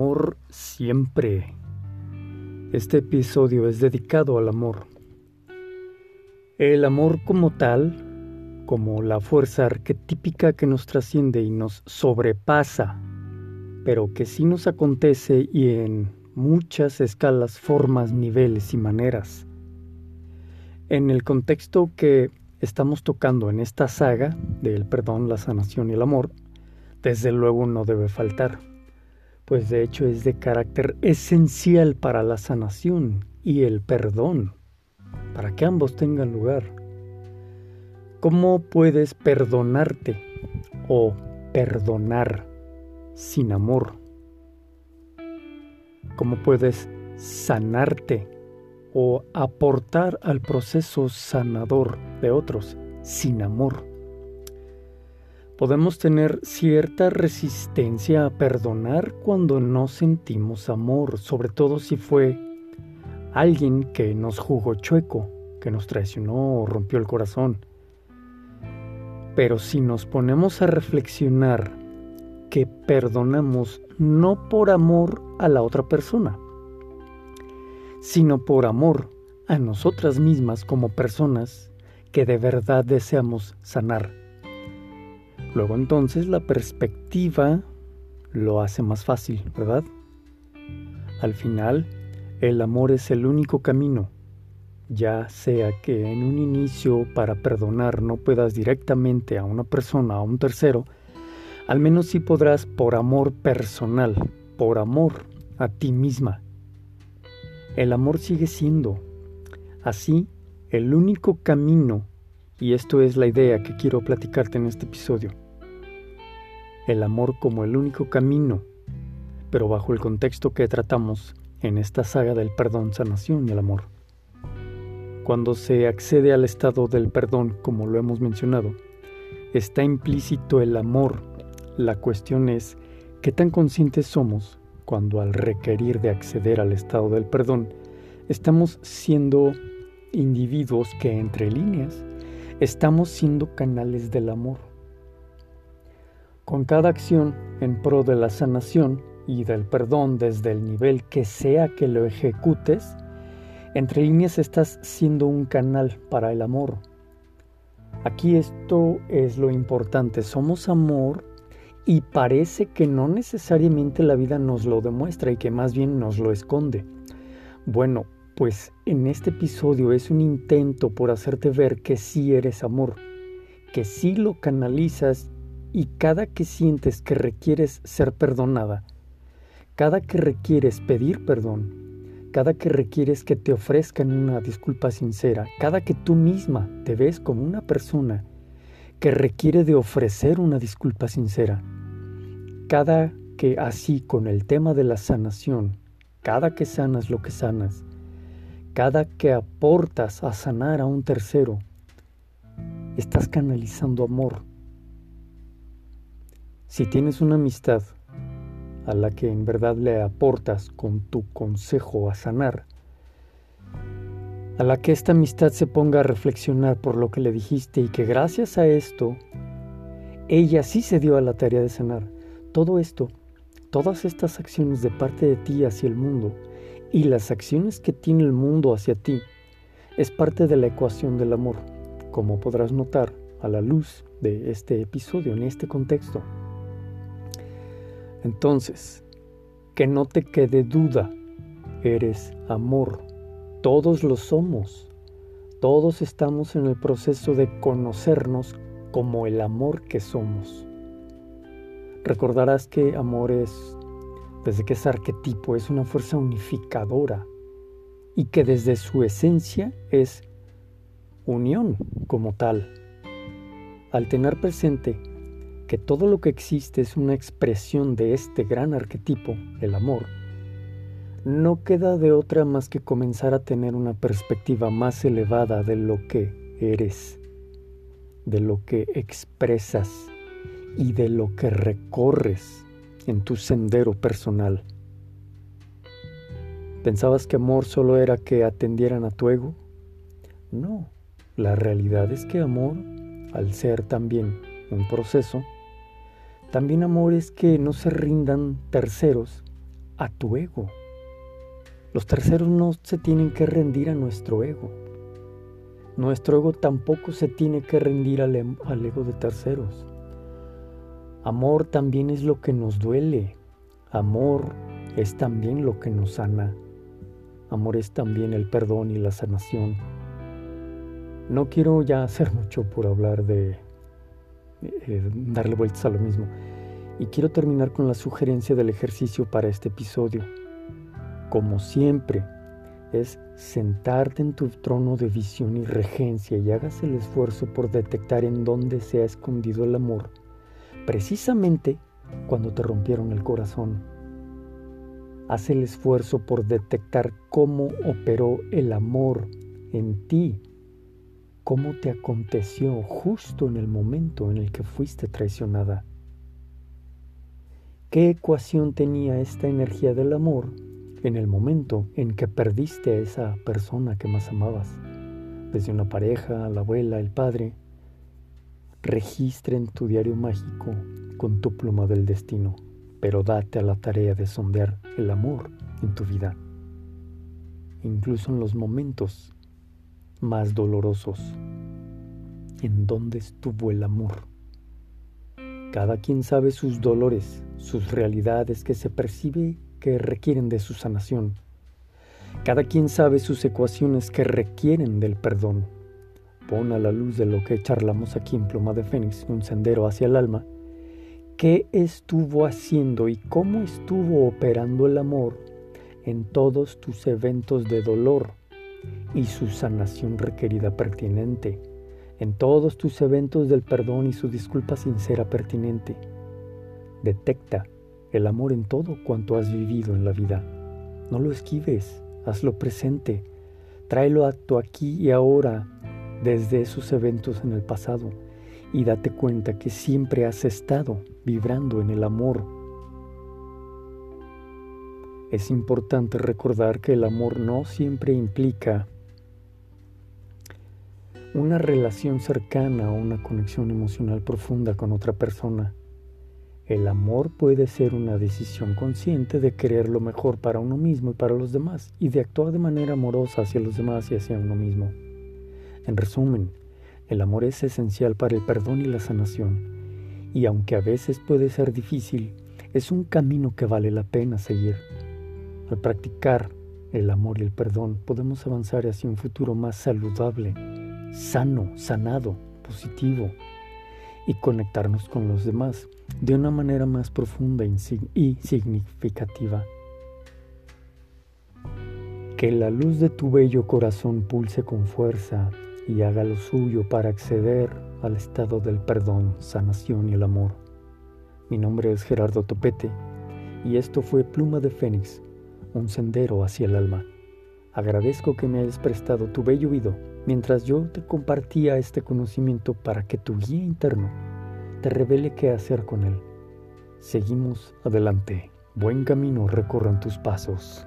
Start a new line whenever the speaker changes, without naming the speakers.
amor siempre. Este episodio es dedicado al amor. El amor como tal, como la fuerza arquetípica que nos trasciende y nos sobrepasa, pero que sí nos acontece y en muchas escalas, formas, niveles y maneras. En el contexto que estamos tocando en esta saga del perdón, la sanación y el amor, desde luego no debe faltar pues de hecho es de carácter esencial para la sanación y el perdón, para que ambos tengan lugar. ¿Cómo puedes perdonarte o perdonar sin amor? ¿Cómo puedes sanarte o aportar al proceso sanador de otros sin amor? Podemos tener cierta resistencia a perdonar cuando no sentimos amor, sobre todo si fue alguien que nos jugó chueco, que nos traicionó o rompió el corazón. Pero si nos ponemos a reflexionar que perdonamos no por amor a la otra persona, sino por amor a nosotras mismas como personas que de verdad deseamos sanar Luego entonces la perspectiva lo hace más fácil, ¿verdad? Al final, el amor es el único camino, ya sea que en un inicio para perdonar no puedas directamente a una persona, a un tercero, al menos sí podrás por amor personal, por amor a ti misma. El amor sigue siendo, así, el único camino y esto es la idea que quiero platicarte en este episodio. El amor como el único camino, pero bajo el contexto que tratamos en esta saga del perdón, sanación y el amor. Cuando se accede al estado del perdón, como lo hemos mencionado, está implícito el amor. La cuestión es qué tan conscientes somos cuando al requerir de acceder al estado del perdón, estamos siendo individuos que entre líneas estamos siendo canales del amor. Con cada acción en pro de la sanación y del perdón desde el nivel que sea que lo ejecutes, entre líneas estás siendo un canal para el amor. Aquí esto es lo importante, somos amor y parece que no necesariamente la vida nos lo demuestra y que más bien nos lo esconde. Bueno, pues en este episodio es un intento por hacerte ver que sí eres amor, que sí lo canalizas y cada que sientes que requieres ser perdonada, cada que requieres pedir perdón, cada que requieres que te ofrezcan una disculpa sincera, cada que tú misma te ves como una persona que requiere de ofrecer una disculpa sincera, cada que así con el tema de la sanación, cada que sanas lo que sanas, cada que aportas a sanar a un tercero, estás canalizando amor. Si tienes una amistad a la que en verdad le aportas con tu consejo a sanar, a la que esta amistad se ponga a reflexionar por lo que le dijiste y que gracias a esto, ella sí se dio a la tarea de sanar. Todo esto, todas estas acciones de parte de ti hacia el mundo, y las acciones que tiene el mundo hacia ti es parte de la ecuación del amor, como podrás notar a la luz de este episodio, en este contexto. Entonces, que no te quede duda, eres amor, todos lo somos, todos estamos en el proceso de conocernos como el amor que somos. Recordarás que amor es desde que es arquetipo, es una fuerza unificadora y que desde su esencia es unión como tal. Al tener presente que todo lo que existe es una expresión de este gran arquetipo, el amor, no queda de otra más que comenzar a tener una perspectiva más elevada de lo que eres, de lo que expresas y de lo que recorres en tu sendero personal. ¿Pensabas que amor solo era que atendieran a tu ego? No, la realidad es que amor, al ser también un proceso, también amor es que no se rindan terceros a tu ego. Los terceros no se tienen que rendir a nuestro ego. Nuestro ego tampoco se tiene que rendir al, em, ego de terceros. Amor también es lo que nos duele. Amor es también lo que nos sana. Amor es también el perdón y la sanación. No quiero ya hacer mucho por hablar de eh, darle vueltas a lo mismo. Y quiero terminar con la sugerencia del ejercicio para este episodio. Como siempre, es sentarte en tu trono de visión y regencia y hagas el esfuerzo por detectar en dónde se ha escondido el amor, precisamente cuando te rompieron el corazón. Haz el esfuerzo por detectar cómo operó el amor en ti cómo te aconteció justo en el momento en el que fuiste traicionada. ¿Qué ecuación tenía esta energía del amor en el momento en que perdiste a esa persona que más amabas? Desde una pareja, la abuela, el padre. Registra en tu diario mágico con tu pluma del destino, pero date a la tarea de sondear el amor en tu vida, incluso en los momentos más dolorosos. ¿En dónde estuvo el amor? Cada quien sabe sus dolores, sus realidades que se percibe que requieren de su sanación. Cada quien sabe sus ecuaciones que requieren del perdón. Pon a la luz de lo que charlamos aquí en Pluma de Fénix, un sendero hacia el alma, qué estuvo haciendo y cómo estuvo operando el amor en todos tus eventos de dolor y su sanación requerida pertinente, en todos tus eventos del perdón y su disculpa sincera pertinente. Detecta el amor en todo cuanto has vivido en la vida. No lo esquives, hazlo presente, tráelo a tu aquí y ahora desde esos eventos en el pasado y date cuenta que siempre has estado vibrando en el amor es importante recordar que el amor no siempre implica una relación cercana o una conexión emocional profunda con otra persona. El amor puede ser una decisión consciente de querer lo mejor para uno mismo y para los demás y de actuar de manera amorosa hacia los demás y hacia uno mismo. En resumen, el amor es esencial para el perdón y la sanación y aunque a veces puede ser difícil, es un camino que vale la pena seguir. Al practicar el amor y el perdón podemos avanzar hacia un futuro más saludable, sano, sanado, positivo y conectarnos con los demás de una manera más profunda y significativa. Que la luz de tu bello corazón pulse con fuerza y haga lo suyo para acceder al estado del perdón, sanación y el amor. Mi nombre es Gerardo Topete y esto fue Pluma de Fénix un sendero hacia el alma. Agradezco que me hayas prestado tu bello oído mientras yo te compartía este conocimiento para que tu guía interno te revele qué hacer con él. Seguimos adelante. Buen camino recorran tus pasos.